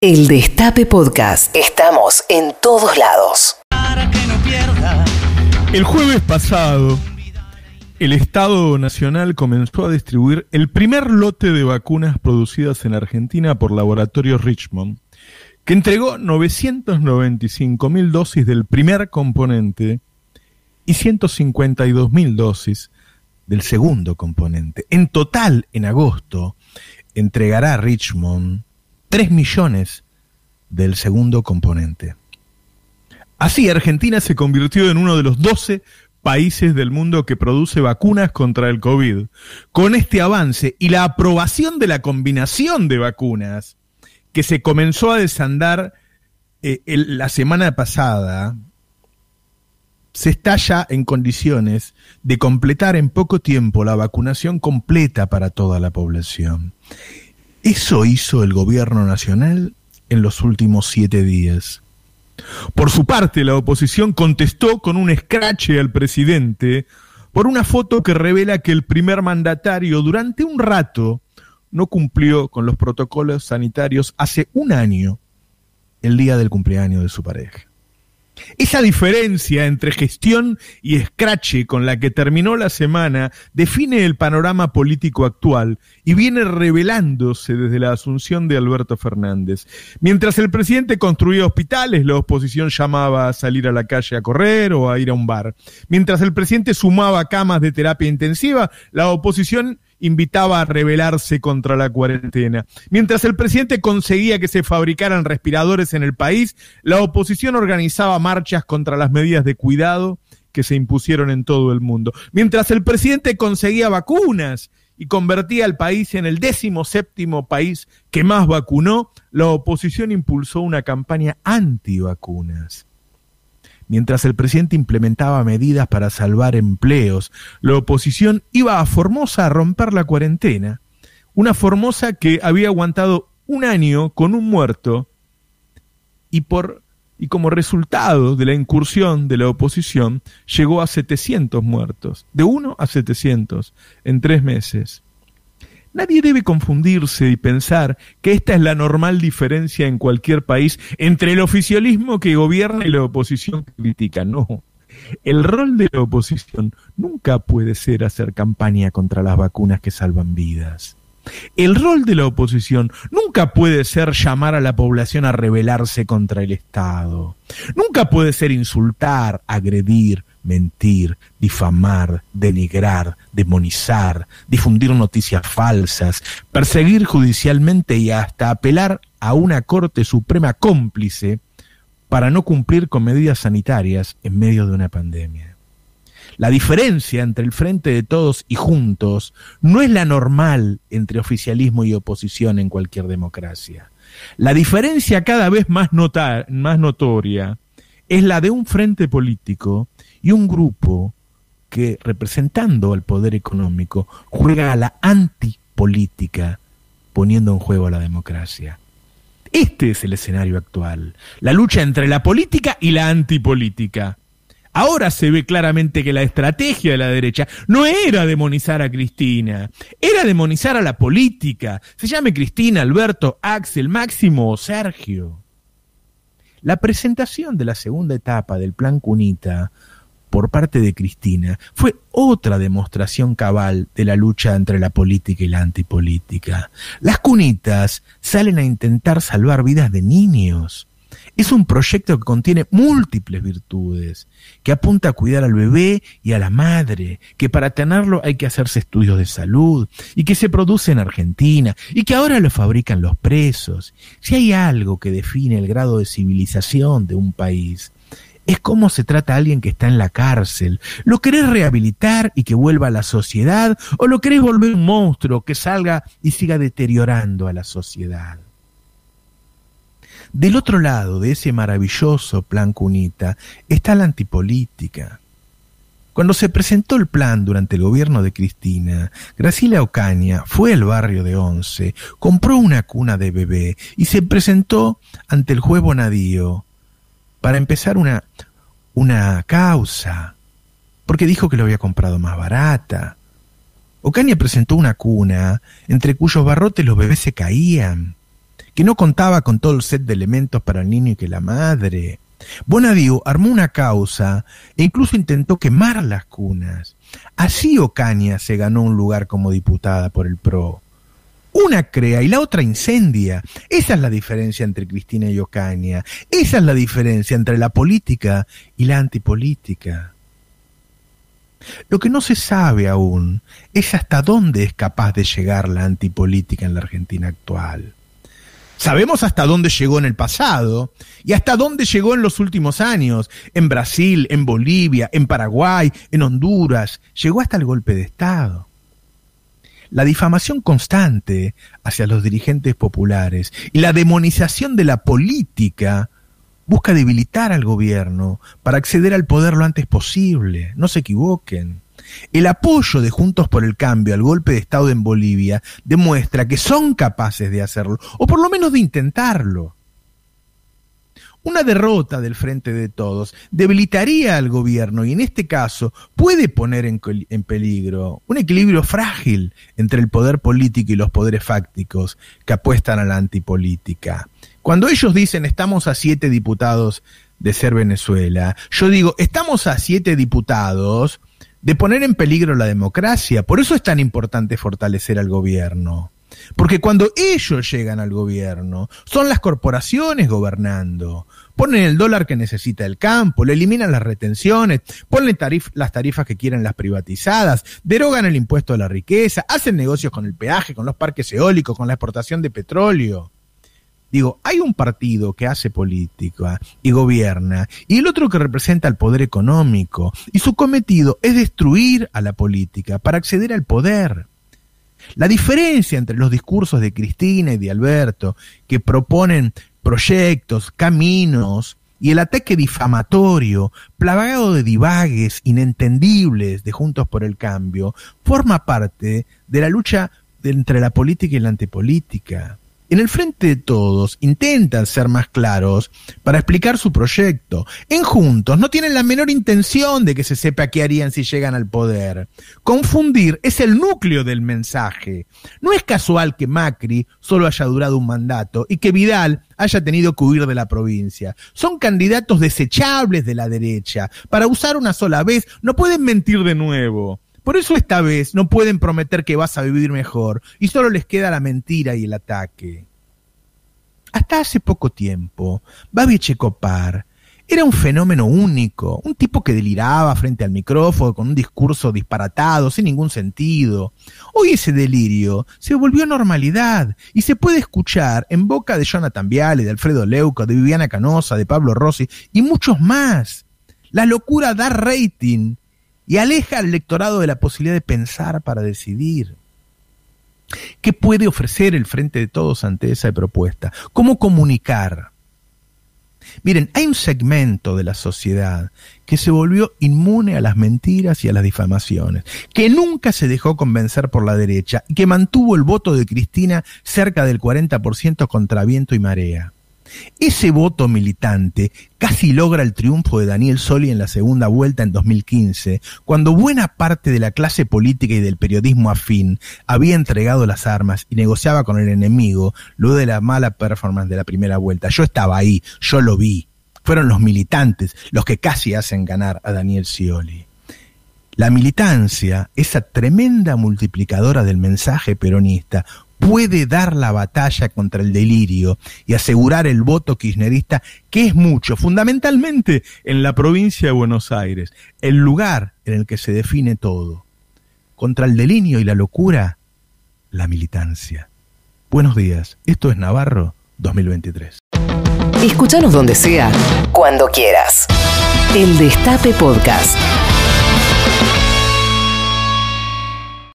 El Destape Podcast. Estamos en todos lados. El jueves pasado, el Estado Nacional comenzó a distribuir el primer lote de vacunas producidas en Argentina por Laboratorio Richmond, que entregó 995 mil dosis del primer componente y 152 mil dosis del segundo componente. En total, en agosto, entregará Richmond 3 millones del segundo componente. Así, Argentina se convirtió en uno de los 12 países del mundo que produce vacunas contra el COVID. Con este avance y la aprobación de la combinación de vacunas que se comenzó a desandar eh, la semana pasada, se está ya en condiciones de completar en poco tiempo la vacunación completa para toda la población. Eso hizo el gobierno nacional en los últimos siete días. Por su parte, la oposición contestó con un escrache al presidente por una foto que revela que el primer mandatario durante un rato no cumplió con los protocolos sanitarios hace un año, el día del cumpleaños de su pareja. Esa diferencia entre gestión y escrache con la que terminó la semana define el panorama político actual y viene revelándose desde la asunción de Alberto Fernández. Mientras el presidente construía hospitales, la oposición llamaba a salir a la calle a correr o a ir a un bar. Mientras el presidente sumaba camas de terapia intensiva, la oposición invitaba a rebelarse contra la cuarentena. Mientras el presidente conseguía que se fabricaran respiradores en el país, la oposición organizaba marchas contra las medidas de cuidado que se impusieron en todo el mundo. Mientras el presidente conseguía vacunas y convertía al país en el décimo séptimo país que más vacunó, la oposición impulsó una campaña anti-vacunas. Mientras el presidente implementaba medidas para salvar empleos, la oposición iba a Formosa a romper la cuarentena. Una Formosa que había aguantado un año con un muerto y por y como resultado de la incursión de la oposición llegó a 700 muertos, de uno a 700 en tres meses. Nadie debe confundirse y pensar que esta es la normal diferencia en cualquier país entre el oficialismo que gobierna y la oposición que critica. No. El rol de la oposición nunca puede ser hacer campaña contra las vacunas que salvan vidas. El rol de la oposición nunca puede ser llamar a la población a rebelarse contra el Estado. Nunca puede ser insultar, agredir, mentir, difamar, denigrar, demonizar, difundir noticias falsas, perseguir judicialmente y hasta apelar a una Corte Suprema cómplice para no cumplir con medidas sanitarias en medio de una pandemia. La diferencia entre el frente de todos y juntos no es la normal entre oficialismo y oposición en cualquier democracia. La diferencia cada vez más, más notoria es la de un frente político y un grupo que, representando al poder económico, juega a la antipolítica, poniendo en juego a la democracia. Este es el escenario actual, la lucha entre la política y la antipolítica. Ahora se ve claramente que la estrategia de la derecha no era demonizar a Cristina, era demonizar a la política, se llame Cristina, Alberto, Axel, Máximo o Sergio. La presentación de la segunda etapa del Plan Cunita por parte de Cristina fue otra demostración cabal de la lucha entre la política y la antipolítica. Las cunitas salen a intentar salvar vidas de niños, es un proyecto que contiene múltiples virtudes, que apunta a cuidar al bebé y a la madre, que para tenerlo hay que hacerse estudios de salud, y que se produce en Argentina, y que ahora lo fabrican los presos. Si hay algo que define el grado de civilización de un país, es cómo se trata a alguien que está en la cárcel. ¿Lo querés rehabilitar y que vuelva a la sociedad? ¿O lo querés volver un monstruo que salga y siga deteriorando a la sociedad? Del otro lado de ese maravilloso plan cunita está la antipolítica. Cuando se presentó el plan durante el gobierno de Cristina, Graciela Ocaña fue al barrio de Once, compró una cuna de bebé y se presentó ante el juez Bonadío para empezar una, una causa, porque dijo que lo había comprado más barata. Ocaña presentó una cuna entre cuyos barrotes los bebés se caían que no contaba con todo el set de elementos para el niño y que la madre. Bonadío armó una causa e incluso intentó quemar las cunas. Así Ocaña se ganó un lugar como diputada por el PRO. Una crea y la otra incendia. Esa es la diferencia entre Cristina y Ocaña. Esa es la diferencia entre la política y la antipolítica. Lo que no se sabe aún es hasta dónde es capaz de llegar la antipolítica en la Argentina actual. Sabemos hasta dónde llegó en el pasado y hasta dónde llegó en los últimos años, en Brasil, en Bolivia, en Paraguay, en Honduras, llegó hasta el golpe de Estado. La difamación constante hacia los dirigentes populares y la demonización de la política busca debilitar al gobierno para acceder al poder lo antes posible. No se equivoquen. El apoyo de Juntos por el Cambio al golpe de Estado en Bolivia demuestra que son capaces de hacerlo, o por lo menos de intentarlo. Una derrota del Frente de Todos debilitaría al gobierno y en este caso puede poner en, peligro un equilibrio frágil entre el poder político y los poderes fácticos que apuestan a la antipolítica. Cuando ellos dicen estamos a siete diputados de ser Venezuela, yo digo estamos a siete diputados de poner en peligro la democracia. Por eso es tan importante fortalecer al gobierno. Porque cuando ellos llegan al gobierno, son las corporaciones gobernando. Ponen el dólar que necesita el campo, le eliminan las retenciones, ponen las tarifas que quieren las privatizadas, derogan el impuesto a la riqueza, hacen negocios con el peaje, con los parques eólicos, con la exportación de petróleo. Digo, hay un partido que hace política y gobierna, y el otro que representa el poder económico, y su cometido es destruir a la política para acceder al poder. La diferencia entre los discursos de Cristina y de Alberto, que proponen proyectos, caminos, y el ataque difamatorio, plagado de divagues inentendibles de Juntos por el Cambio, forma parte de la lucha entre la política y la antipolítica en el frente de todos intentan ser más claros para explicar su proyecto. En Juntos no tienen la menor intención de que se sepa qué harían si llegan al poder. Confundir es el núcleo del mensaje. No es casual que Macri solo haya durado un mandato y que Vidal haya tenido que huir de la provincia. Son candidatos desechables de la derecha. Para usar una sola vez no pueden mentir de nuevo. Por eso esta vez no pueden prometer que vas a vivir mejor y solo les queda la mentira y el ataque. Hasta hace poco tiempo, Babi Checopar era un fenómeno único, un tipo que deliraba frente al micrófono con un discurso disparatado, sin ningún sentido. Hoy ese delirio se volvió normalidad y se puede escuchar en boca de Jonathan Viale, de Alfredo Leuco, de Viviana Canosa, de Pablo Rossi y muchos más. La locura da rating y aleja al electorado de la posibilidad de pensar para decidir. ¿Qué puede ofrecer el Frente de Todos ante esa propuesta? ¿Cómo comunicar? Miren, hay un segmento de la sociedad que se volvió inmune a las mentiras y a las difamaciones, que nunca se dejó convencer por la derecha y que mantuvo el voto de Cristina cerca del 40% contra viento y marea. Ese voto militante casi logra el triunfo de Daniel Soli en la segunda vuelta en 2015, cuando buena parte de la clase política y del periodismo afín había entregado las armas y negociaba con el enemigo luego de la mala performance de la primera vuelta. Yo estaba ahí, yo lo vi. Fueron los militantes los que casi hacen ganar a Daniel Scioli. La militancia, esa tremenda multiplicadora del mensaje peronista, puede dar la batalla contra el delirio y asegurar el voto kirchnerista, que es mucho, fundamentalmente en la provincia de Buenos Aires, el lugar en el que se define todo. Contra el delirio y la locura, la militancia. Buenos días, esto es Navarro 2023. Escúchanos donde sea, cuando quieras. El Destape Podcast.